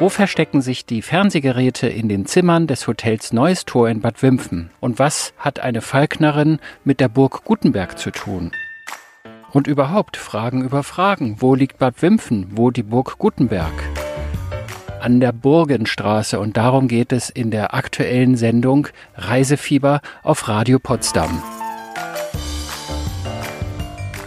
Wo verstecken sich die Fernsehgeräte in den Zimmern des Hotels Neues Tor in Bad Wimpfen? Und was hat eine Falknerin mit der Burg Gutenberg zu tun? Und überhaupt Fragen über Fragen. Wo liegt Bad Wimpfen? Wo die Burg Gutenberg? An der Burgenstraße und darum geht es in der aktuellen Sendung Reisefieber auf Radio Potsdam.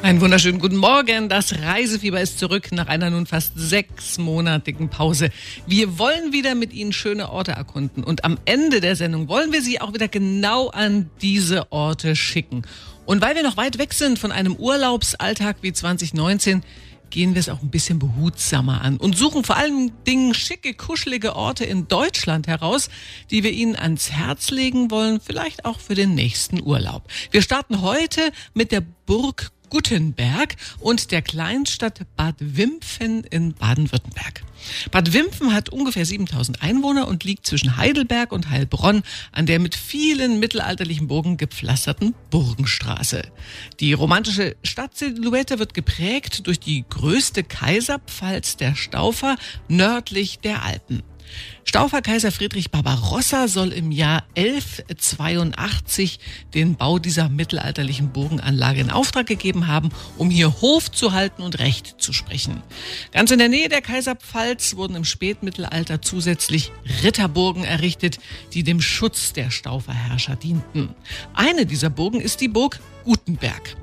Einen wunderschönen guten Morgen. Das Reisefieber ist zurück nach einer nun fast sechsmonatigen Pause. Wir wollen wieder mit Ihnen schöne Orte erkunden und am Ende der Sendung wollen wir Sie auch wieder genau an diese Orte schicken. Und weil wir noch weit weg sind von einem Urlaubsalltag wie 2019, gehen wir es auch ein bisschen behutsamer an und suchen vor allen Dingen schicke, kuschelige Orte in Deutschland heraus, die wir Ihnen ans Herz legen wollen, vielleicht auch für den nächsten Urlaub. Wir starten heute mit der Burg Guttenberg und der Kleinstadt Bad Wimpfen in Baden-Württemberg. Bad Wimpfen hat ungefähr 7000 Einwohner und liegt zwischen Heidelberg und Heilbronn an der mit vielen mittelalterlichen Burgen gepflasterten Burgenstraße. Die romantische Stadtsilhouette wird geprägt durch die größte Kaiserpfalz der Staufer nördlich der Alpen. Staufer Kaiser Friedrich Barbarossa soll im Jahr 1182 den Bau dieser mittelalterlichen Burgenanlage in Auftrag gegeben haben, um hier Hof zu halten und Recht zu sprechen. Ganz in der Nähe der Kaiserpfalz wurden im Spätmittelalter zusätzlich Ritterburgen errichtet, die dem Schutz der Stauferherrscher dienten. Eine dieser Burgen ist die Burg Gutenberg.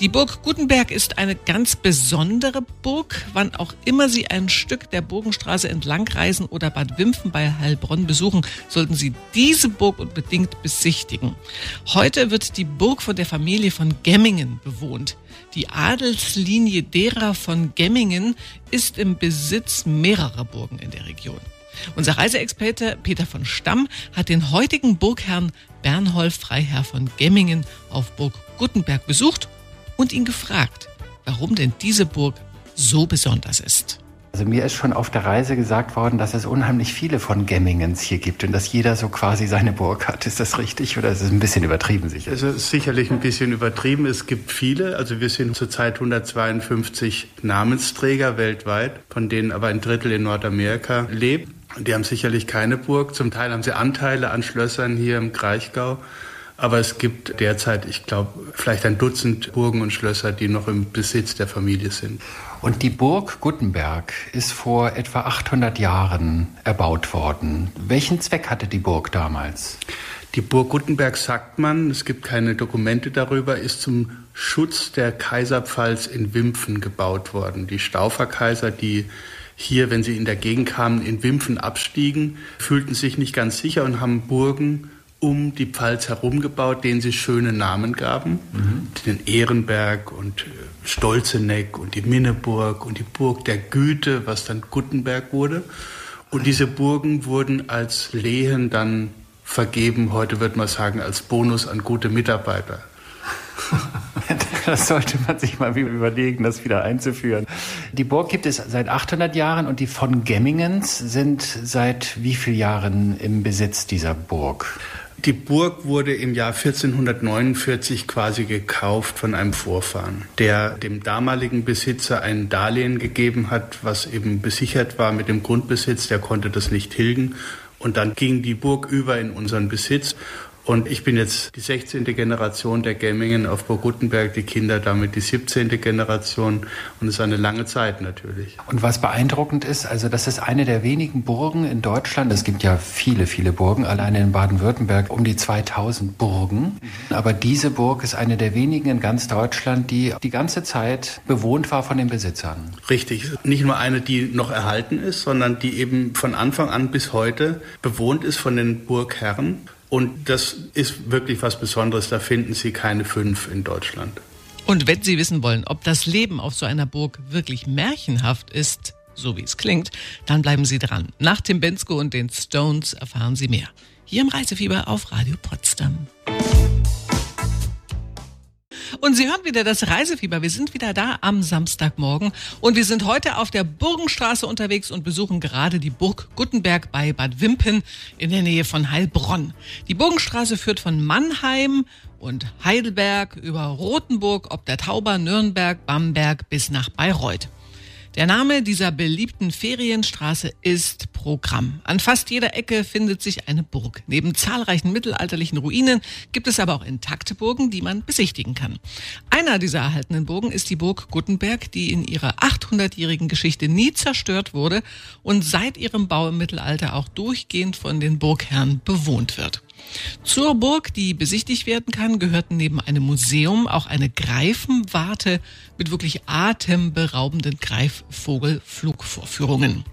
Die Burg Gutenberg ist eine ganz besondere Burg. Wann auch immer Sie ein Stück der Burgenstraße entlang reisen oder Bad Wimpfen bei Heilbronn besuchen, sollten Sie diese Burg unbedingt besichtigen. Heute wird die Burg von der Familie von Gemmingen bewohnt. Die Adelslinie derer von Gemmingen ist im Besitz mehrerer Burgen in der Region. Unser Reiseexperte Peter von Stamm hat den heutigen Burgherrn Bernhold Freiherr von Gemmingen auf Burg Gutenberg besucht und ihn gefragt, warum denn diese Burg so besonders ist. Also mir ist schon auf der Reise gesagt worden, dass es unheimlich viele von Gemmingens hier gibt und dass jeder so quasi seine Burg hat. Ist das richtig oder ist es ein bisschen übertrieben sicher? Es ist sicherlich ein bisschen übertrieben. Es gibt viele. Also wir sind zurzeit 152 Namensträger weltweit, von denen aber ein Drittel in Nordamerika lebt. Die haben sicherlich keine Burg. Zum Teil haben sie Anteile an Schlössern hier im Kraichgau. Aber es gibt derzeit, ich glaube, vielleicht ein Dutzend Burgen und Schlösser, die noch im Besitz der Familie sind. Und die Burg Guttenberg ist vor etwa 800 Jahren erbaut worden. Welchen Zweck hatte die Burg damals? Die Burg Guttenberg, sagt man, es gibt keine Dokumente darüber, ist zum Schutz der Kaiserpfalz in Wimpfen gebaut worden. Die Stauferkaiser, die hier, wenn sie in der Gegend kamen, in Wimpfen abstiegen, fühlten sich nicht ganz sicher und haben Burgen um die Pfalz herum gebaut, denen sie schöne Namen gaben. Mhm. Den Ehrenberg und äh, Stolzeneck und die Minneburg und die Burg der Güte, was dann Guttenberg wurde. Und diese Burgen wurden als Lehen dann vergeben, heute würde man sagen, als Bonus an gute Mitarbeiter. Das sollte man sich mal überlegen, das wieder einzuführen. Die Burg gibt es seit 800 Jahren und die von Gemmingens sind seit wie vielen Jahren im Besitz dieser Burg? Die Burg wurde im Jahr 1449 quasi gekauft von einem Vorfahren, der dem damaligen Besitzer ein Darlehen gegeben hat, was eben besichert war mit dem Grundbesitz. Der konnte das nicht tilgen. Und dann ging die Burg über in unseren Besitz. Und ich bin jetzt die 16. Generation der Gemmingen auf Burg Gutenberg, die Kinder damit die 17. Generation. Und es ist eine lange Zeit natürlich. Und was beeindruckend ist, also das ist eine der wenigen Burgen in Deutschland. Es gibt ja viele, viele Burgen, alleine in Baden-Württemberg um die 2000 Burgen. Aber diese Burg ist eine der wenigen in ganz Deutschland, die die ganze Zeit bewohnt war von den Besitzern. Richtig. Nicht nur eine, die noch erhalten ist, sondern die eben von Anfang an bis heute bewohnt ist von den Burgherren. Und das ist wirklich was Besonderes. Da finden Sie keine fünf in Deutschland. Und wenn Sie wissen wollen, ob das Leben auf so einer Burg wirklich märchenhaft ist, so wie es klingt, dann bleiben Sie dran. Nach Tim Bensko und den Stones erfahren Sie mehr. Hier im Reisefieber auf Radio Potsdam. Und Sie hören wieder das Reisefieber. Wir sind wieder da am Samstagmorgen und wir sind heute auf der Burgenstraße unterwegs und besuchen gerade die Burg Guttenberg bei Bad Wimpen in der Nähe von Heilbronn. Die Burgenstraße führt von Mannheim und Heidelberg über Rothenburg, ob der Tauber, Nürnberg, Bamberg bis nach Bayreuth. Der Name dieser beliebten Ferienstraße ist Programm. An fast jeder Ecke findet sich eine Burg. Neben zahlreichen mittelalterlichen Ruinen gibt es aber auch intakte Burgen, die man besichtigen kann. Einer dieser erhaltenen Burgen ist die Burg Guttenberg, die in ihrer 800-jährigen Geschichte nie zerstört wurde und seit ihrem Bau im Mittelalter auch durchgehend von den Burgherren bewohnt wird. Zur Burg, die besichtigt werden kann, gehörten neben einem Museum auch eine Greifenwarte mit wirklich atemberaubenden Greifvogelflugvorführungen.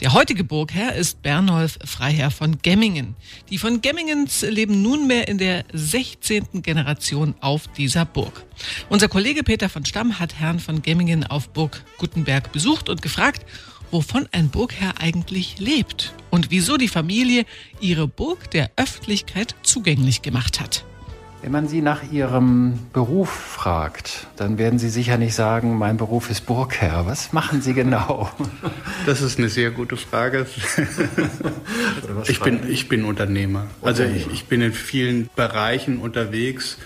Der heutige Burgherr ist Bernolf Freiherr von Gemmingen. Die von Gemmingens leben nunmehr in der 16. Generation auf dieser Burg. Unser Kollege Peter von Stamm hat Herrn von Gemmingen auf Burg Gutenberg besucht und gefragt, wovon ein Burgherr eigentlich lebt und wieso die Familie ihre Burg der Öffentlichkeit zugänglich gemacht hat. Wenn man Sie nach Ihrem Beruf fragt, dann werden Sie sicher nicht sagen, mein Beruf ist Burgherr. Was machen Sie genau? Das ist eine sehr gute Frage. Ich bin, ich bin Unternehmer. Also ich, ich bin in vielen Bereichen unterwegs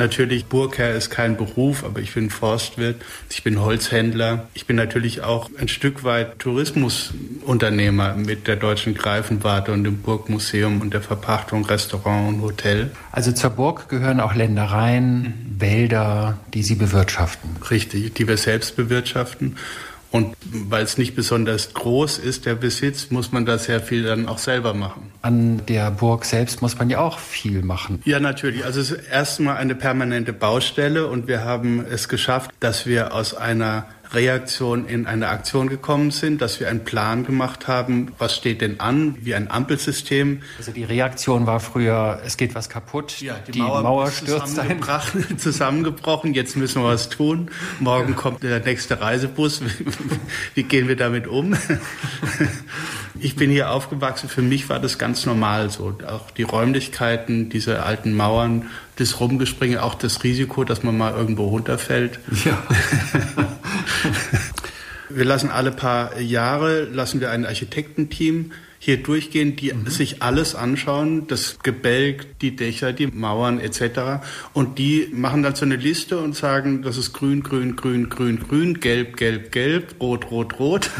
Natürlich, Burgherr ist kein Beruf, aber ich bin Forstwirt, ich bin Holzhändler. Ich bin natürlich auch ein Stück weit Tourismusunternehmer mit der Deutschen Greifenwarte und dem Burgmuseum und der Verpachtung Restaurant und Hotel. Also zur Burg gehören auch Ländereien, mhm. Wälder, die Sie bewirtschaften. Richtig, die wir selbst bewirtschaften. Und weil es nicht besonders groß ist, der Besitz, muss man da sehr viel dann auch selber machen. An der Burg selbst muss man ja auch viel machen. Ja, natürlich. Also es ist erstmal eine permanente Baustelle und wir haben es geschafft, dass wir aus einer Reaktion in eine Aktion gekommen sind, dass wir einen Plan gemacht haben, was steht denn an, wie ein Ampelsystem. Also die Reaktion war früher, es geht was kaputt, ja, die, die Mauer, Mauer stürzt ein. zusammengebrochen, jetzt müssen wir was tun. Morgen ja. kommt der nächste Reisebus, wie gehen wir damit um? Ich bin hier aufgewachsen, für mich war das ganz normal so. Auch die Räumlichkeiten, diese alten Mauern, das Rumgespringe, auch das Risiko, dass man mal irgendwo runterfällt. Ja. wir lassen alle paar Jahre, lassen wir ein Architektenteam hier durchgehen, die mhm. sich alles anschauen, das Gebälk, die Dächer, die Mauern etc. Und die machen dann so eine Liste und sagen, das ist grün, grün, grün, grün, grün, gelb, gelb, gelb, rot, rot, rot.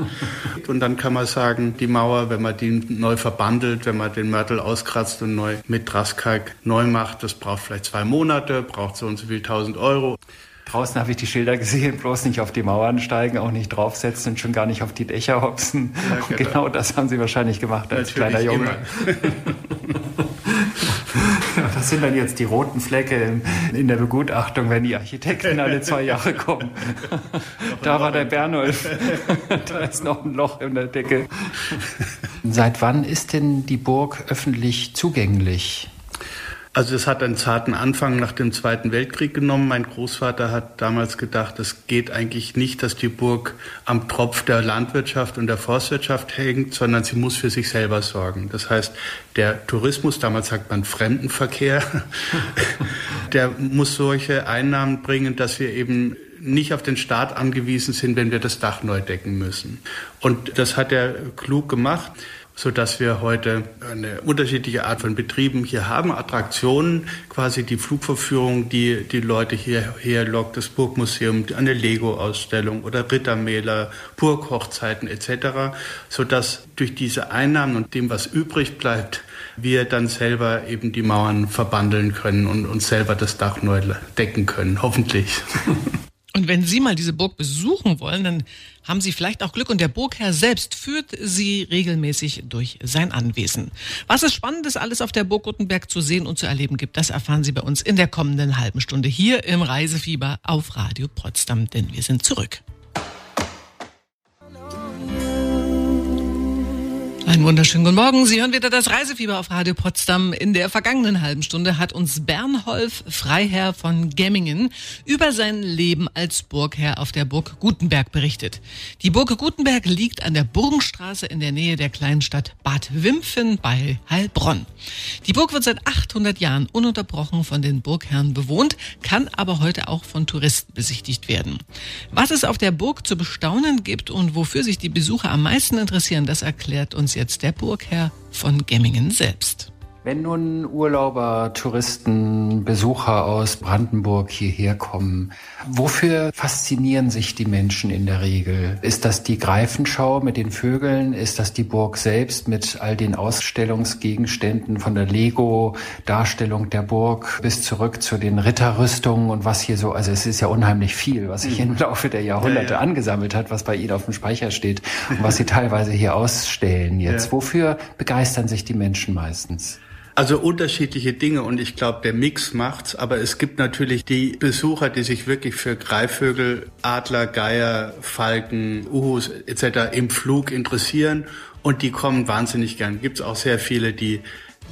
und dann kann man sagen, die Mauer, wenn man die neu verbandelt, wenn man den Mörtel auskratzt und neu mit Draskalk neu macht, das braucht vielleicht zwei Monate, braucht so und so viel tausend Euro. Draußen habe ich die Schilder gesehen, bloß nicht auf die Mauern steigen, auch nicht draufsetzen und schon gar nicht auf die Dächer hopsen. Ja, genau. genau. das haben Sie wahrscheinlich gemacht als Natürlich kleiner Junge. das sind dann jetzt die roten Flecke in der Begutachtung, wenn die Architekten alle zwei Jahre kommen. da war der Bernolf. da ist noch ein Loch in der Decke. Seit wann ist denn die Burg öffentlich zugänglich? Also es hat einen zarten Anfang nach dem Zweiten Weltkrieg genommen. Mein Großvater hat damals gedacht, es geht eigentlich nicht, dass die Burg am Tropf der Landwirtschaft und der Forstwirtschaft hängt, sondern sie muss für sich selber sorgen. Das heißt, der Tourismus, damals sagt man Fremdenverkehr, der muss solche Einnahmen bringen, dass wir eben nicht auf den Staat angewiesen sind, wenn wir das Dach neu decken müssen. Und das hat er klug gemacht so dass wir heute eine unterschiedliche Art von Betrieben hier haben. Attraktionen, quasi die Flugverführung, die die Leute hierher lockt, das Burgmuseum, eine Lego-Ausstellung oder Rittermäler, Burghochzeiten etc., so dass durch diese Einnahmen und dem, was übrig bleibt, wir dann selber eben die Mauern verbandeln können und uns selber das Dach neu decken können, hoffentlich. Und wenn Sie mal diese Burg besuchen wollen, dann haben Sie vielleicht auch Glück und der Burgherr selbst führt Sie regelmäßig durch sein Anwesen. Was es Spannendes alles auf der Burg Gutenberg zu sehen und zu erleben gibt, das erfahren Sie bei uns in der kommenden halben Stunde hier im Reisefieber auf Radio Potsdam, denn wir sind zurück. Einen wunderschönen guten Morgen. Sie hören wieder das Reisefieber auf Radio Potsdam. In der vergangenen halben Stunde hat uns Bernholf Freiherr von Gemmingen über sein Leben als Burgherr auf der Burg Gutenberg berichtet. Die Burg Gutenberg liegt an der Burgenstraße in der Nähe der kleinen Stadt Bad Wimpfen bei Heilbronn. Die Burg wird seit 800 Jahren ununterbrochen von den Burgherren bewohnt, kann aber heute auch von Touristen besichtigt werden. Was es auf der Burg zu bestaunen gibt und wofür sich die Besucher am meisten interessieren, das erklärt uns jetzt der Burgherr von Gemmingen selbst. Wenn nun Urlauber, Touristen, Besucher aus Brandenburg hierher kommen, wofür faszinieren sich die Menschen in der Regel? Ist das die Greifenschau mit den Vögeln? Ist das die Burg selbst mit all den Ausstellungsgegenständen von der Lego-Darstellung der Burg bis zurück zu den Ritterrüstungen und was hier so, also es ist ja unheimlich viel, was sich im Laufe der Jahrhunderte ja, ja. angesammelt hat, was bei Ihnen auf dem Speicher steht und was Sie teilweise hier ausstellen jetzt. Ja. Wofür begeistern sich die Menschen meistens? Also unterschiedliche Dinge und ich glaube, der Mix macht's. Aber es gibt natürlich die Besucher, die sich wirklich für Greifvögel, Adler, Geier, Falken, Uhus etc. im Flug interessieren und die kommen wahnsinnig gern. Gibt's auch sehr viele, die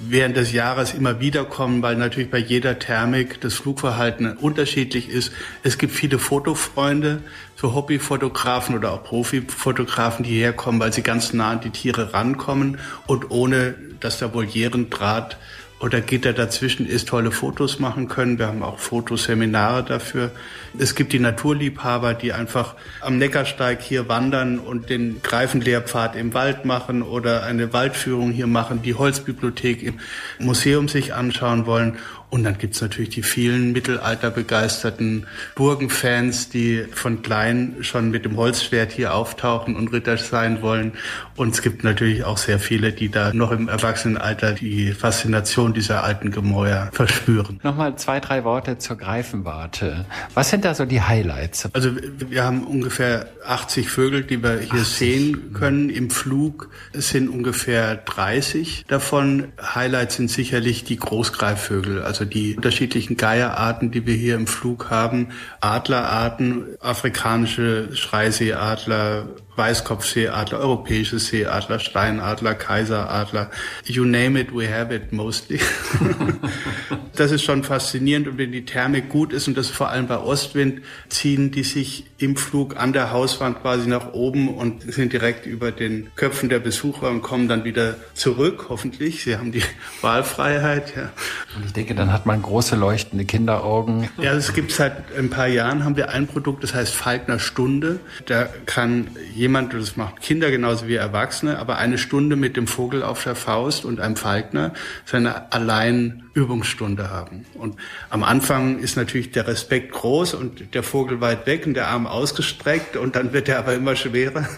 während des Jahres immer wieder kommen, weil natürlich bei jeder Thermik das Flugverhalten unterschiedlich ist. Es gibt viele Fotofreunde, so Hobbyfotografen oder auch Profifotografen, die herkommen, weil sie ganz nah an die Tiere rankommen und ohne dass der Volierendraht oder Gitter dazwischen ist, tolle Fotos machen können. Wir haben auch Fotoseminare dafür. Es gibt die Naturliebhaber, die einfach am Neckarsteig hier wandern und den Greifenlehrpfad im Wald machen oder eine Waldführung hier machen, die Holzbibliothek im Museum sich anschauen wollen. Und dann gibt's natürlich die vielen mittelalterbegeisterten Burgenfans, die von klein schon mit dem Holzschwert hier auftauchen und Ritter sein wollen. Und es gibt natürlich auch sehr viele, die da noch im Erwachsenenalter die Faszination dieser alten Gemäuer verspüren. Nochmal zwei, drei Worte zur Greifenwarte. Was sind da so die Highlights? Also wir haben ungefähr 80 Vögel, die wir hier 80. sehen können. Im Flug sind ungefähr 30 davon. Highlights sind sicherlich die Großgreifvögel, also die unterschiedlichen Geierarten, die wir hier im Flug haben. Adlerarten, afrikanische Schreiseeadler, Weißkopfseeadler, europäische Seeadler, Steinadler, Kaiseradler. You name it, we have it mostly. das ist schon faszinierend und wenn die Thermik gut ist und das vor allem bei Ostwind, ziehen die sich im Flug an der Hauswand quasi nach oben und sind direkt über den Köpfen der Besucher und kommen dann wieder zurück, hoffentlich. Sie haben die Wahlfreiheit. Ja. Und ich denke, dann hat man große leuchtende Kinderaugen. Ja, es gibt seit ein paar Jahren haben wir ein Produkt, das heißt Falkner Stunde. Da kann jemand, das macht Kinder genauso wie Erwachsene, aber eine Stunde mit dem Vogel auf der Faust und einem Falkner seine allein Übungsstunde haben. Und am Anfang ist natürlich der Respekt groß und der Vogel weit weg und der Arm ausgestreckt und dann wird er aber immer schwerer.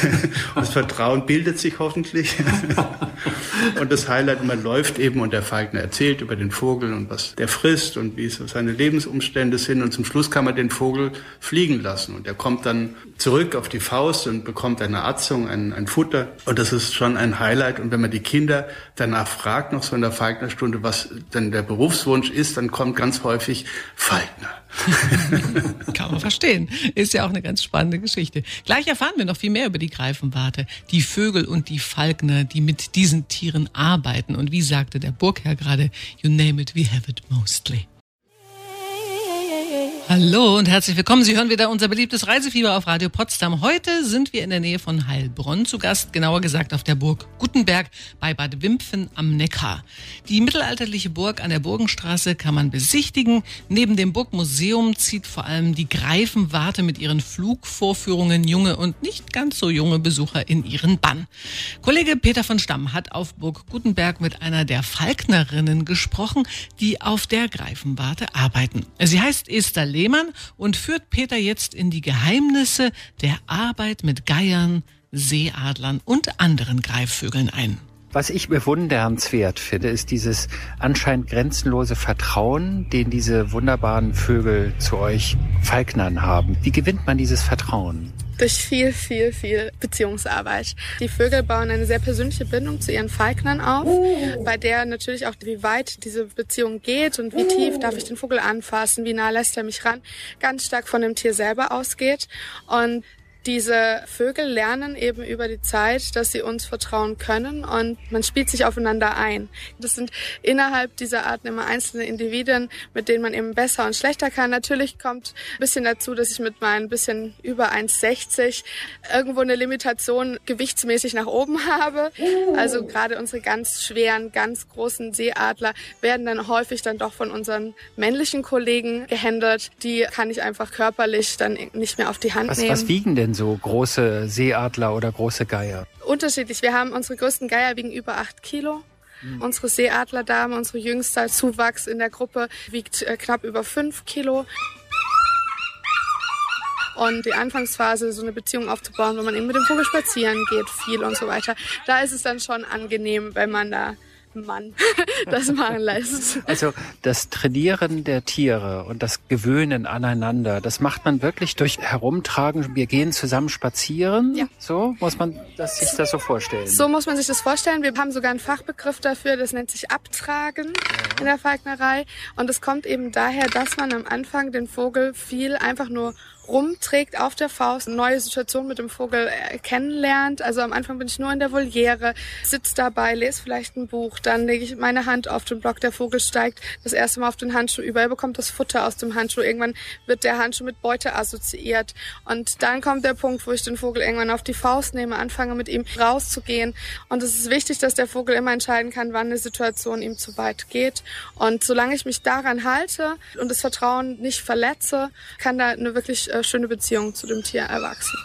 Und das Vertrauen bildet sich hoffentlich. Und das Highlight, man läuft eben und der Falkner erzählt über den Vogel und was der frisst und wie so seine Lebensumstände sind. Und zum Schluss kann man den Vogel fliegen lassen und er kommt dann zurück auf die Faust und bekommt eine Atzung, ein, ein Futter. Und das ist schon ein Highlight. Und wenn man die Kinder danach fragt, noch so in der Falknerstunde, was denn der Berufswunsch ist, dann kommt ganz häufig Falkner. Kann man verstehen. Ist ja auch eine ganz spannende Geschichte. Gleich erfahren wir noch viel mehr über die Greifenwarte, die Vögel und die Falkner, die mit diesen Tieren arbeiten. Und wie sagte der Burgherr gerade, you name it, we have it mostly. Hallo und herzlich willkommen. Sie hören wieder unser beliebtes Reisefieber auf Radio Potsdam. Heute sind wir in der Nähe von Heilbronn zu Gast, genauer gesagt auf der Burg Gutenberg bei Bad Wimpfen am Neckar. Die mittelalterliche Burg an der Burgenstraße kann man besichtigen. Neben dem Burgmuseum zieht vor allem die Greifenwarte mit ihren Flugvorführungen junge und nicht ganz so junge Besucher in ihren Bann. Kollege Peter von Stamm hat auf Burg Gutenberg mit einer der Falknerinnen gesprochen, die auf der Greifenwarte arbeiten. Sie heißt Esther Lehmann und führt Peter jetzt in die Geheimnisse der Arbeit mit Geiern, Seeadlern und anderen Greifvögeln ein. Was ich bewundernswert finde, ist dieses anscheinend grenzenlose Vertrauen, den diese wunderbaren Vögel zu euch Falknern haben. Wie gewinnt man dieses Vertrauen? Durch viel, viel, viel Beziehungsarbeit. Die Vögel bauen eine sehr persönliche Bindung zu ihren Falknern auf, bei der natürlich auch, wie weit diese Beziehung geht und wie tief darf ich den Vogel anfassen, wie nah lässt er mich ran, ganz stark von dem Tier selber ausgeht. Und diese Vögel lernen eben über die Zeit, dass sie uns vertrauen können und man spielt sich aufeinander ein. Das sind innerhalb dieser Arten immer einzelne Individuen, mit denen man eben besser und schlechter kann. Natürlich kommt ein bisschen dazu, dass ich mit meinen bisschen über 1,60 irgendwo eine Limitation gewichtsmäßig nach oben habe. Also gerade unsere ganz schweren, ganz großen Seeadler werden dann häufig dann doch von unseren männlichen Kollegen gehändelt. Die kann ich einfach körperlich dann nicht mehr auf die Hand was, nehmen. Was wiegen denn so große Seeadler oder große Geier? Unterschiedlich. Wir haben unsere größten Geier wiegen über acht Kilo. Mhm. Unsere Seeadlerdame, unsere jüngste Zuwachs in der Gruppe, wiegt äh, knapp über fünf Kilo. Und die Anfangsphase, so eine Beziehung aufzubauen, wo man eben mit dem Vogel spazieren geht, viel und so weiter, da ist es dann schon angenehm, wenn man da Mann das machen lässt. Also das Trainieren der Tiere und das Gewöhnen aneinander, das macht man wirklich durch Herumtragen. Wir gehen zusammen spazieren. Ja. So muss man das, sich das so vorstellen. So muss man sich das vorstellen. Wir haben sogar einen Fachbegriff dafür, das nennt sich Abtragen ja. in der Falknerei. Und es kommt eben daher, dass man am Anfang den Vogel viel einfach nur rumträgt auf der Faust, neue Situationen mit dem Vogel äh, kennenlernt. Also am Anfang bin ich nur in der Voliere, sitze dabei, lese vielleicht ein Buch, dann lege ich meine Hand auf den Block, der Vogel steigt das erste Mal auf den Handschuh über, er bekommt das Futter aus dem Handschuh, irgendwann wird der Handschuh mit Beute assoziiert. Und dann kommt der Punkt, wo ich den Vogel irgendwann auf die Faust nehme, anfange mit ihm rauszugehen. Und es ist wichtig, dass der Vogel immer entscheiden kann, wann eine Situation ihm zu weit geht. Und solange ich mich daran halte und das Vertrauen nicht verletze, kann da eine wirklich schöne Beziehung zu dem Tier erwachsen.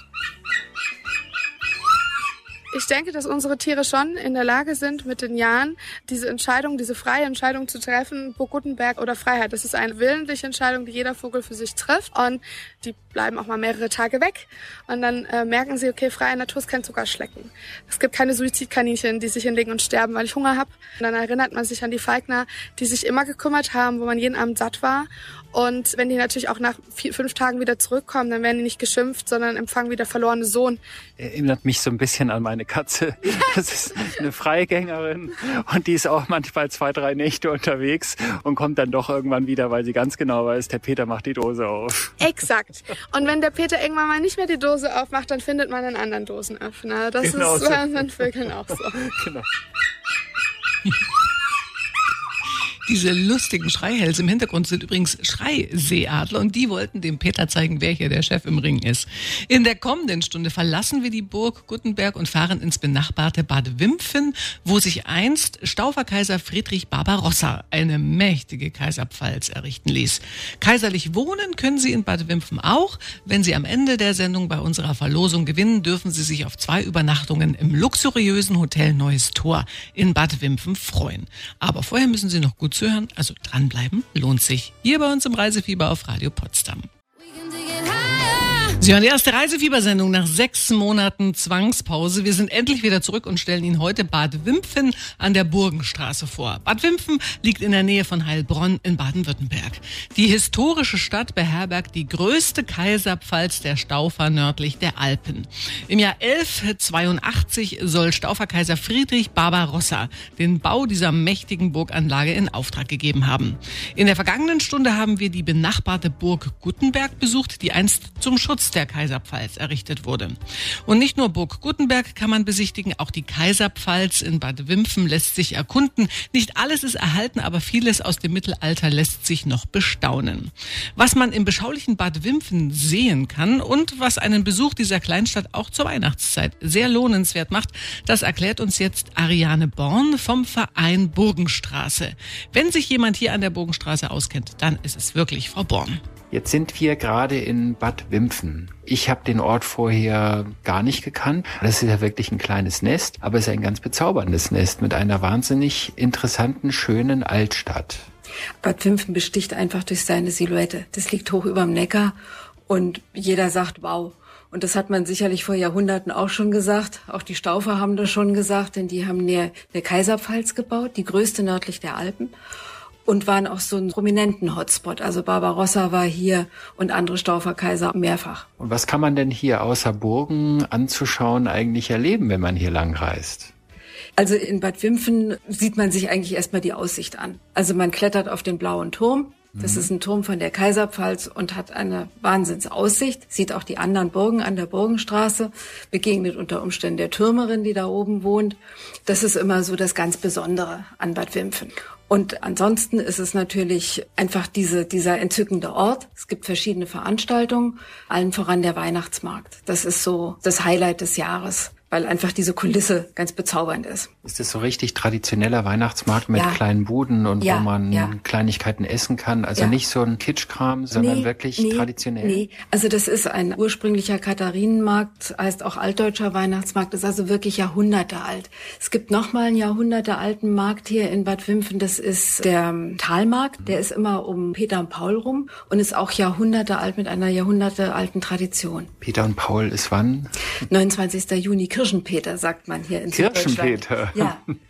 Ich denke, dass unsere Tiere schon in der Lage sind, mit den Jahren diese Entscheidung, diese freie Entscheidung zu treffen, Burg Gutenberg oder Freiheit. Das ist eine willentliche Entscheidung, die jeder Vogel für sich trifft. Und die bleiben auch mal mehrere Tage weg. Und dann äh, merken sie, okay, freie Natur ist kein Zuckerschlecken. Es gibt keine Suizidkaninchen, die sich hinlegen und sterben, weil ich Hunger habe. Und dann erinnert man sich an die Falkner, die sich immer gekümmert haben, wo man jeden Abend satt war und wenn die natürlich auch nach vier, fünf Tagen wieder zurückkommen, dann werden die nicht geschimpft, sondern empfangen wie der verlorene Sohn. Erinnert mich so ein bisschen an meine Katze. Das ist eine Freigängerin und die ist auch manchmal zwei, drei Nächte unterwegs und kommt dann doch irgendwann wieder, weil sie ganz genau weiß, der Peter macht die Dose auf. Exakt. Und wenn der Peter irgendwann mal nicht mehr die Dose aufmacht, dann findet man einen anderen Dosenöffner. Das genau ist bei unseren Vögeln auch so. Genau. Diese lustigen Schreihälse im Hintergrund sind übrigens Schreiseeadler und die wollten dem Peter zeigen, wer hier der Chef im Ring ist. In der kommenden Stunde verlassen wir die Burg Guttenberg und fahren ins benachbarte Bad Wimpfen, wo sich einst Stauferkaiser Friedrich Barbarossa eine mächtige Kaiserpfalz errichten ließ. Kaiserlich wohnen können Sie in Bad Wimpfen auch. Wenn Sie am Ende der Sendung bei unserer Verlosung gewinnen, dürfen Sie sich auf zwei Übernachtungen im luxuriösen Hotel Neues Tor in Bad Wimpfen freuen. Aber vorher müssen Sie noch gut zuhören, also dranbleiben, lohnt sich. Hier bei uns im Reisefieber auf Radio Potsdam. Sie hören die erste Reisefiebersendung nach sechs Monaten Zwangspause. Wir sind endlich wieder zurück und stellen Ihnen heute Bad Wimpfen an der Burgenstraße vor. Bad Wimpfen liegt in der Nähe von Heilbronn in Baden-Württemberg. Die historische Stadt beherbergt die größte Kaiserpfalz der Staufer nördlich der Alpen. Im Jahr 1182 soll Stauferkaiser Friedrich Barbarossa den Bau dieser mächtigen Burganlage in Auftrag gegeben haben. In der vergangenen Stunde haben wir die benachbarte Burg Guttenberg besucht, die einst zum Schutz der Kaiserpfalz errichtet wurde. Und nicht nur Burg Gutenberg kann man besichtigen, auch die Kaiserpfalz in Bad Wimpfen lässt sich erkunden. Nicht alles ist erhalten, aber vieles aus dem Mittelalter lässt sich noch bestaunen. Was man im beschaulichen Bad Wimpfen sehen kann und was einen Besuch dieser Kleinstadt auch zur Weihnachtszeit sehr lohnenswert macht, das erklärt uns jetzt Ariane Born vom Verein Burgenstraße. Wenn sich jemand hier an der Burgenstraße auskennt, dann ist es wirklich Frau Born. Jetzt sind wir gerade in Bad Wimpfen. Ich habe den Ort vorher gar nicht gekannt. Das ist ja wirklich ein kleines Nest, aber es ist ein ganz bezauberndes Nest mit einer wahnsinnig interessanten, schönen Altstadt. Bad Wimpfen besticht einfach durch seine Silhouette. Das liegt hoch über dem Neckar und jeder sagt, wow. Und das hat man sicherlich vor Jahrhunderten auch schon gesagt. Auch die Staufer haben das schon gesagt, denn die haben eine, eine Kaiserpfalz gebaut, die größte nördlich der Alpen und waren auch so ein prominenten Hotspot. Also Barbarossa war hier und andere Stauferkaiser mehrfach. Und was kann man denn hier außer Burgen anzuschauen eigentlich erleben, wenn man hier lang reist? Also in Bad Wimpfen sieht man sich eigentlich erstmal die Aussicht an. Also man klettert auf den blauen Turm. Das mhm. ist ein Turm von der Kaiserpfalz und hat eine Wahnsinnsaussicht. Sieht auch die anderen Burgen an der Burgenstraße, begegnet unter Umständen der Türmerin, die da oben wohnt. Das ist immer so das ganz Besondere an Bad Wimpfen. Und ansonsten ist es natürlich einfach diese, dieser entzückende Ort. Es gibt verschiedene Veranstaltungen, allen voran der Weihnachtsmarkt. Das ist so das Highlight des Jahres. Weil einfach diese Kulisse ganz bezaubernd ist. Ist das so richtig traditioneller Weihnachtsmarkt mit ja. kleinen Buden und ja, wo man ja. Kleinigkeiten essen kann? Also nicht so ein Kitschkram, sondern nee, wirklich nee, traditionell? Nee, also das ist ein ursprünglicher Katharinenmarkt, heißt auch altdeutscher Weihnachtsmarkt, ist also wirklich Jahrhunderte alt. Es gibt nochmal einen Jahrhunderte alten Markt hier in Bad Wimpfen, das ist der Talmarkt, der ist immer um Peter und Paul rum und ist auch Jahrhunderte alt mit einer Jahrhunderte alten Tradition. Peter und Paul ist wann? 29. Juni Kirschenpeter, sagt man hier in Kirschenpeter? Ja.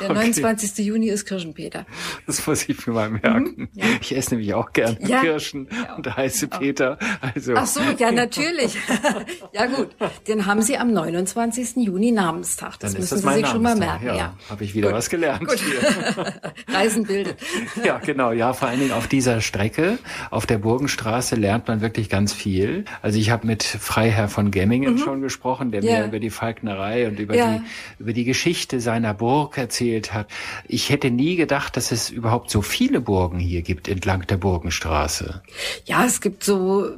Der okay. 29. Juni ist Kirschenpeter. Das muss ich mir mal merken. Mhm, ja. Ich esse nämlich auch gerne ja. Kirschen ja. und heiße Peter. Also. Ach so, ja, natürlich. ja, gut. Den haben Sie am 29. Juni Namenstag. Das müssen das Sie sich schon mal merken. Ja, ja. habe ich wieder gut. was gelernt. Gut. Reisen bildet. Ja, genau. Ja, vor allen Dingen auf dieser Strecke, auf der Burgenstraße, lernt man wirklich ganz viel. Also ich habe mit Freiherr von Gemmingen mhm. schon gesprochen, der mir über die Falknerei und über, ja. die, über die Geschichte seiner Burg erzählt hat. Ich hätte nie gedacht, dass es überhaupt so viele Burgen hier gibt entlang der Burgenstraße. Ja, es gibt so,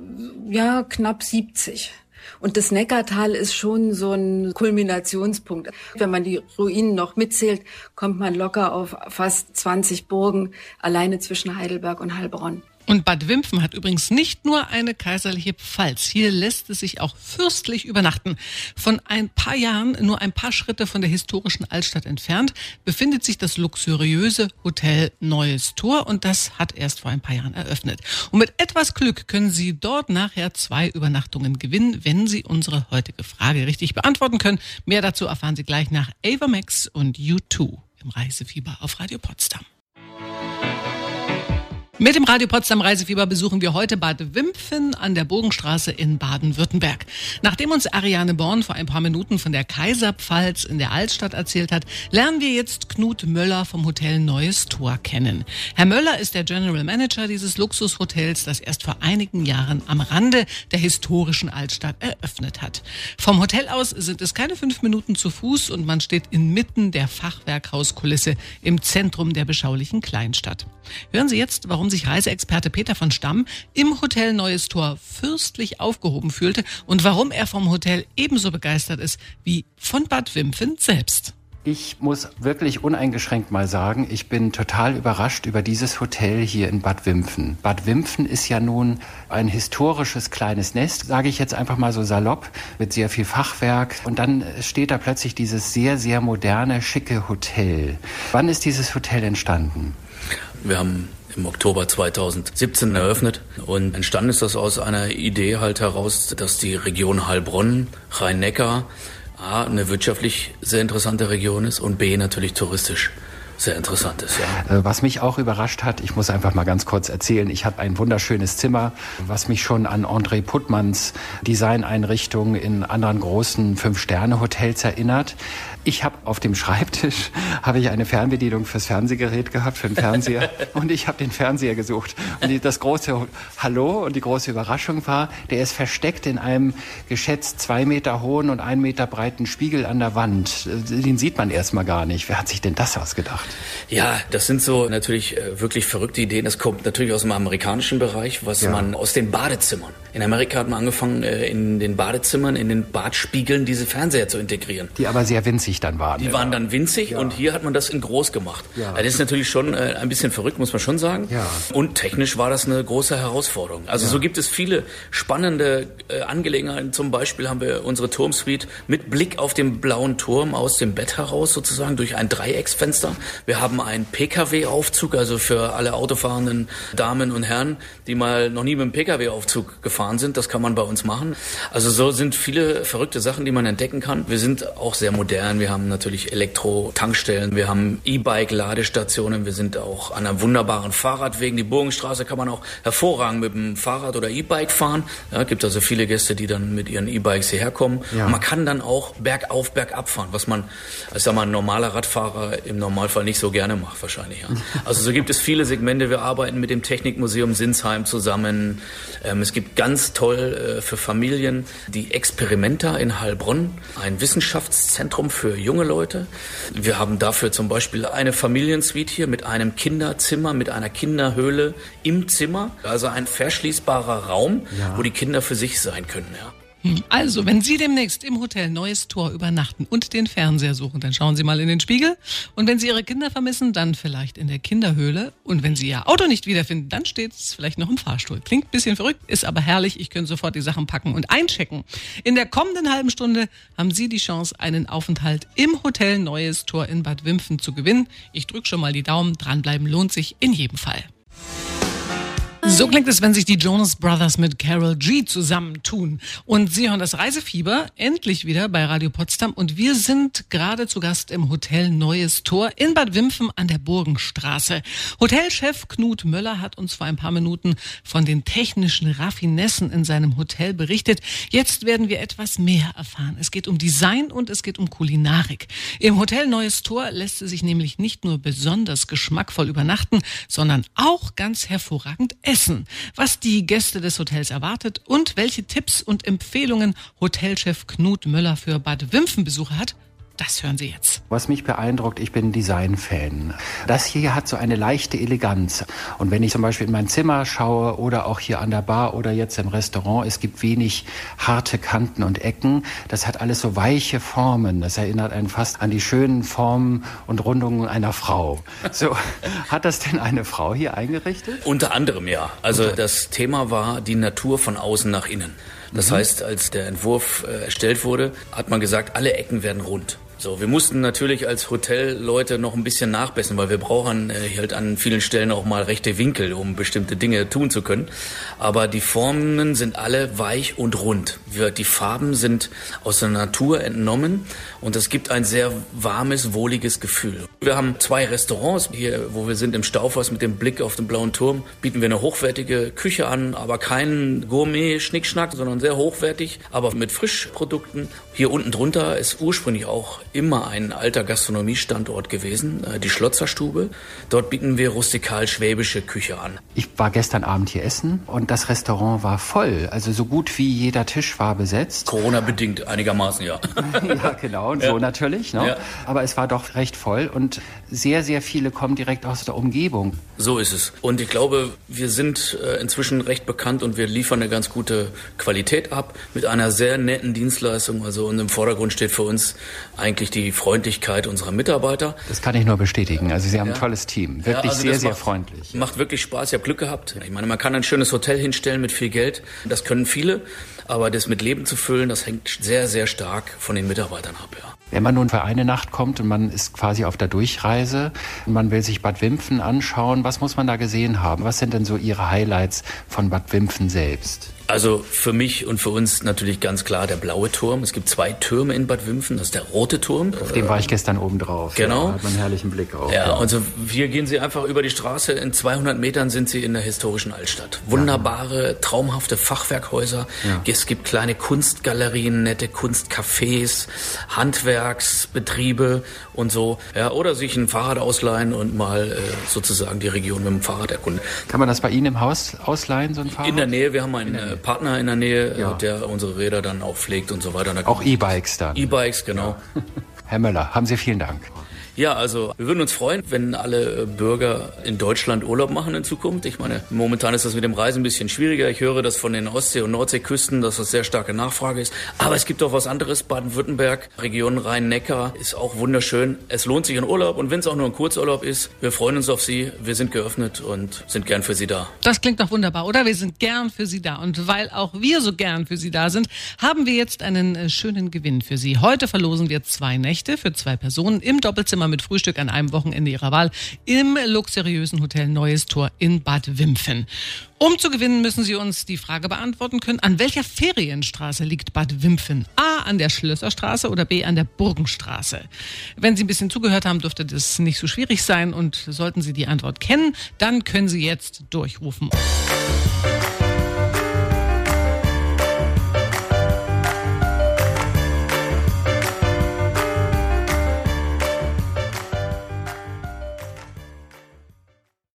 ja, knapp 70. Und das Neckartal ist schon so ein Kulminationspunkt. Wenn man die Ruinen noch mitzählt, kommt man locker auf fast 20 Burgen alleine zwischen Heidelberg und Heilbronn. Und Bad Wimpfen hat übrigens nicht nur eine kaiserliche Pfalz. Hier lässt es sich auch fürstlich übernachten. Von ein paar Jahren, nur ein paar Schritte von der historischen Altstadt entfernt, befindet sich das luxuriöse Hotel Neues Tor und das hat erst vor ein paar Jahren eröffnet. Und mit etwas Glück können Sie dort nachher zwei Übernachtungen gewinnen, wenn Sie unsere heutige Frage richtig beantworten können. Mehr dazu erfahren Sie gleich nach Ava Max und U2 im Reisefieber auf Radio Potsdam. Mit dem Radio Potsdam Reisefieber besuchen wir heute Bad Wimpfen an der Burgenstraße in Baden-Württemberg. Nachdem uns Ariane Born vor ein paar Minuten von der Kaiserpfalz in der Altstadt erzählt hat, lernen wir jetzt Knut Möller vom Hotel Neues Tor kennen. Herr Möller ist der General Manager dieses Luxushotels, das erst vor einigen Jahren am Rande der historischen Altstadt eröffnet hat. Vom Hotel aus sind es keine fünf Minuten zu Fuß und man steht inmitten der Fachwerkhauskulisse im Zentrum der beschaulichen Kleinstadt. Hören Sie jetzt, warum sich Reiseexperte Peter von Stamm im Hotel Neues Tor fürstlich aufgehoben fühlte und warum er vom Hotel ebenso begeistert ist wie von Bad Wimpfen selbst. Ich muss wirklich uneingeschränkt mal sagen, ich bin total überrascht über dieses Hotel hier in Bad Wimpfen. Bad Wimpfen ist ja nun ein historisches kleines Nest, sage ich jetzt einfach mal so salopp, mit sehr viel Fachwerk. Und dann steht da plötzlich dieses sehr, sehr moderne, schicke Hotel. Wann ist dieses Hotel entstanden? Wir haben im Oktober 2017 eröffnet. Und entstanden ist das aus einer Idee halt heraus, dass die Region Heilbronn, Rhein-Neckar, A, eine wirtschaftlich sehr interessante Region ist und B, natürlich touristisch sehr interessant ist, ja. Äh, was mich auch überrascht hat, ich muss einfach mal ganz kurz erzählen, ich habe ein wunderschönes Zimmer, was mich schon an André Puttmanns Designeinrichtung in anderen großen Fünf-Sterne-Hotels erinnert. Ich habe auf dem Schreibtisch habe ich eine Fernbedienung fürs Fernsehgerät gehabt, für den Fernseher. und ich habe den Fernseher gesucht. Und das große Hallo und die große Überraschung war, der ist versteckt in einem geschätzt zwei Meter hohen und ein Meter breiten Spiegel an der Wand. Den sieht man erstmal gar nicht. Wer hat sich denn das ausgedacht? Ja, das sind so natürlich äh, wirklich verrückte Ideen. Das kommt natürlich aus dem amerikanischen Bereich, was ja. man aus den Badezimmern. In Amerika hat man angefangen, äh, in den Badezimmern, in den Badspiegeln diese Fernseher zu integrieren. Die aber sehr winzig dann waren. Die waren dann winzig ja. und hier hat man das in groß gemacht. Ja. Also das ist natürlich schon äh, ein bisschen verrückt, muss man schon sagen. Ja. Und technisch war das eine große Herausforderung. Also ja. so gibt es viele spannende Angelegenheiten. Zum Beispiel haben wir unsere Turmsuite mit Blick auf den blauen Turm aus dem Bett heraus sozusagen durch ein Dreiecksfenster. Wir haben einen Pkw-Aufzug, also für alle autofahrenden Damen und Herren, die mal noch nie mit dem Pkw-Aufzug gefahren sind. Das kann man bei uns machen. Also so sind viele verrückte Sachen, die man entdecken kann. Wir sind auch sehr modern. Wir haben natürlich Elektro-Tankstellen, wir haben E-Bike-Ladestationen, wir sind auch an einer wunderbaren Fahrradwegen. Die Burgenstraße kann man auch hervorragend mit dem Fahrrad oder E-Bike fahren. Ja, gibt also viele Gäste, die dann mit ihren E-Bikes hierher kommen. Ja. man kann dann auch bergauf, bergab fahren, was man, als sag mal, ein normaler Radfahrer im Normalfall nicht so gerne macht wahrscheinlich. Ja. Also so gibt es viele Segmente. Wir arbeiten mit dem Technikmuseum Sinsheim zusammen. Ähm, es gibt ganz toll äh, für Familien die Experimenta in Heilbronn, ein Wissenschaftszentrum für junge Leute. Wir haben dafür zum Beispiel eine Familiensuite hier mit einem Kinderzimmer, mit einer Kinderhöhle im Zimmer. Also ein verschließbarer Raum, ja. wo die Kinder für sich sein können. Ja. Also, wenn Sie demnächst im Hotel Neues Tor übernachten und den Fernseher suchen, dann schauen Sie mal in den Spiegel. Und wenn Sie Ihre Kinder vermissen, dann vielleicht in der Kinderhöhle. Und wenn Sie Ihr Auto nicht wiederfinden, dann steht es vielleicht noch im Fahrstuhl. Klingt ein bisschen verrückt, ist aber herrlich. Ich könnte sofort die Sachen packen und einchecken. In der kommenden halben Stunde haben Sie die Chance, einen Aufenthalt im Hotel Neues Tor in Bad Wimpfen zu gewinnen. Ich drücke schon mal die Daumen. Dranbleiben lohnt sich in jedem Fall. So klingt es, wenn sich die Jonas Brothers mit Carol G zusammentun. Und Sie hören das Reisefieber endlich wieder bei Radio Potsdam. Und wir sind gerade zu Gast im Hotel Neues Tor in Bad Wimpfen an der Burgenstraße. Hotelchef Knut Möller hat uns vor ein paar Minuten von den technischen Raffinessen in seinem Hotel berichtet. Jetzt werden wir etwas mehr erfahren. Es geht um Design und es geht um Kulinarik. Im Hotel Neues Tor lässt es sich nämlich nicht nur besonders geschmackvoll übernachten, sondern auch ganz hervorragend essen essen, was die Gäste des Hotels erwartet und welche Tipps und Empfehlungen Hotelchef Knut Möller für Bad Wimpfen-Besucher hat, das hören Sie jetzt. Was mich beeindruckt, ich bin Design-Fan. Das hier hat so eine leichte Eleganz. Und wenn ich zum Beispiel in mein Zimmer schaue oder auch hier an der Bar oder jetzt im Restaurant, es gibt wenig harte Kanten und Ecken. Das hat alles so weiche Formen. Das erinnert einen fast an die schönen Formen und Rundungen einer Frau. So, hat das denn eine Frau hier eingerichtet? Unter anderem ja. Also das Thema war die Natur von außen nach innen. Das mhm. heißt, als der Entwurf äh, erstellt wurde, hat man gesagt, alle Ecken werden rund. So, wir mussten natürlich als Hotelleute noch ein bisschen nachbessern, weil wir brauchen äh, halt an vielen Stellen auch mal rechte Winkel, um bestimmte Dinge tun zu können. Aber die Formen sind alle weich und rund. Wir, die Farben sind aus der Natur entnommen und es gibt ein sehr warmes, wohliges Gefühl. Wir haben zwei Restaurants hier, wo wir sind im Staufhaus mit dem Blick auf den blauen Turm. Bieten wir eine hochwertige Küche an, aber keinen Gourmet-Schnickschnack, sondern sehr hochwertig, aber mit Frischprodukten. Hier unten drunter ist ursprünglich auch immer ein alter Gastronomiestandort gewesen, äh, die Schlotzerstube. Dort bieten wir rustikal-schwäbische Küche an. Ich war gestern Abend hier essen und das Restaurant war voll. Also so gut wie jeder Tisch war besetzt. Corona-bedingt einigermaßen, ja. ja, genau, und ja. so natürlich. Ne? Ja. Aber es war doch recht voll und sehr, sehr viele kommen direkt aus der Umgebung. So ist es. Und ich glaube, wir sind äh, inzwischen recht bekannt und wir liefern eine ganz gute Qualität ab mit einer sehr netten Dienstleistung. Also und im Vordergrund steht für uns eigentlich die Freundlichkeit unserer Mitarbeiter. Das kann ich nur bestätigen. Also Sie haben ja. ein tolles Team. Wirklich ja, also sehr, sehr macht, freundlich. Macht wirklich Spaß. Ich habe Glück gehabt. Ich meine, man kann ein schönes Hotel hinstellen mit viel Geld. Das können viele. Aber das mit Leben zu füllen, das hängt sehr, sehr stark von den Mitarbeitern ab. Ja. Wenn man nun für eine Nacht kommt und man ist quasi auf der Durchreise und man will sich Bad Wimpfen anschauen, was muss man da gesehen haben? Was sind denn so Ihre Highlights von Bad Wimpfen selbst? Also für mich und für uns natürlich ganz klar der blaue Turm. Es gibt zwei Türme in Bad Wimpfen. Das ist der rote Turm. Auf dem war ich gestern oben drauf. Genau. Ja, hat man einen herrlichen Blick auf. Ja, ja, also hier gehen Sie einfach über die Straße. In 200 Metern sind Sie in der historischen Altstadt. Wunderbare, traumhafte Fachwerkhäuser. Ja. Es gibt kleine Kunstgalerien, nette Kunstcafés, Handwerksbetriebe und so. Ja, oder sich ein Fahrrad ausleihen und mal äh, sozusagen die Region mit dem Fahrrad erkunden. Kann man das bei Ihnen im Haus ausleihen, so ein Fahrrad? In der Nähe. Wir haben einen Partner in der Nähe, ja. der unsere Räder dann auch pflegt und so weiter. Auch E-Bikes dann. E-Bikes, genau. Ja. Herr Möller, haben Sie vielen Dank. Ja, also wir würden uns freuen, wenn alle äh, Bürger in Deutschland Urlaub machen in Zukunft. Ich meine, momentan ist das mit dem Reisen ein bisschen schwieriger. Ich höre das von den Ostsee- und Nordseeküsten, dass das sehr starke Nachfrage ist. Aber es gibt auch was anderes. Baden-Württemberg, Region Rhein-Neckar ist auch wunderschön. Es lohnt sich ein Urlaub und wenn es auch nur ein Kurzurlaub ist, wir freuen uns auf Sie. Wir sind geöffnet und sind gern für Sie da. Das klingt doch wunderbar, oder? Wir sind gern für Sie da. Und weil auch wir so gern für Sie da sind, haben wir jetzt einen äh, schönen Gewinn für Sie. Heute verlosen wir zwei Nächte für zwei Personen im Doppelzimmer Zimmer mit Frühstück an einem Wochenende Ihrer Wahl im luxuriösen Hotel Neues Tor in Bad Wimpfen. Um zu gewinnen, müssen Sie uns die Frage beantworten können, an welcher Ferienstraße liegt Bad Wimpfen? A an der Schlösserstraße oder B an der Burgenstraße? Wenn Sie ein bisschen zugehört haben, dürfte das nicht so schwierig sein und sollten Sie die Antwort kennen, dann können Sie jetzt durchrufen.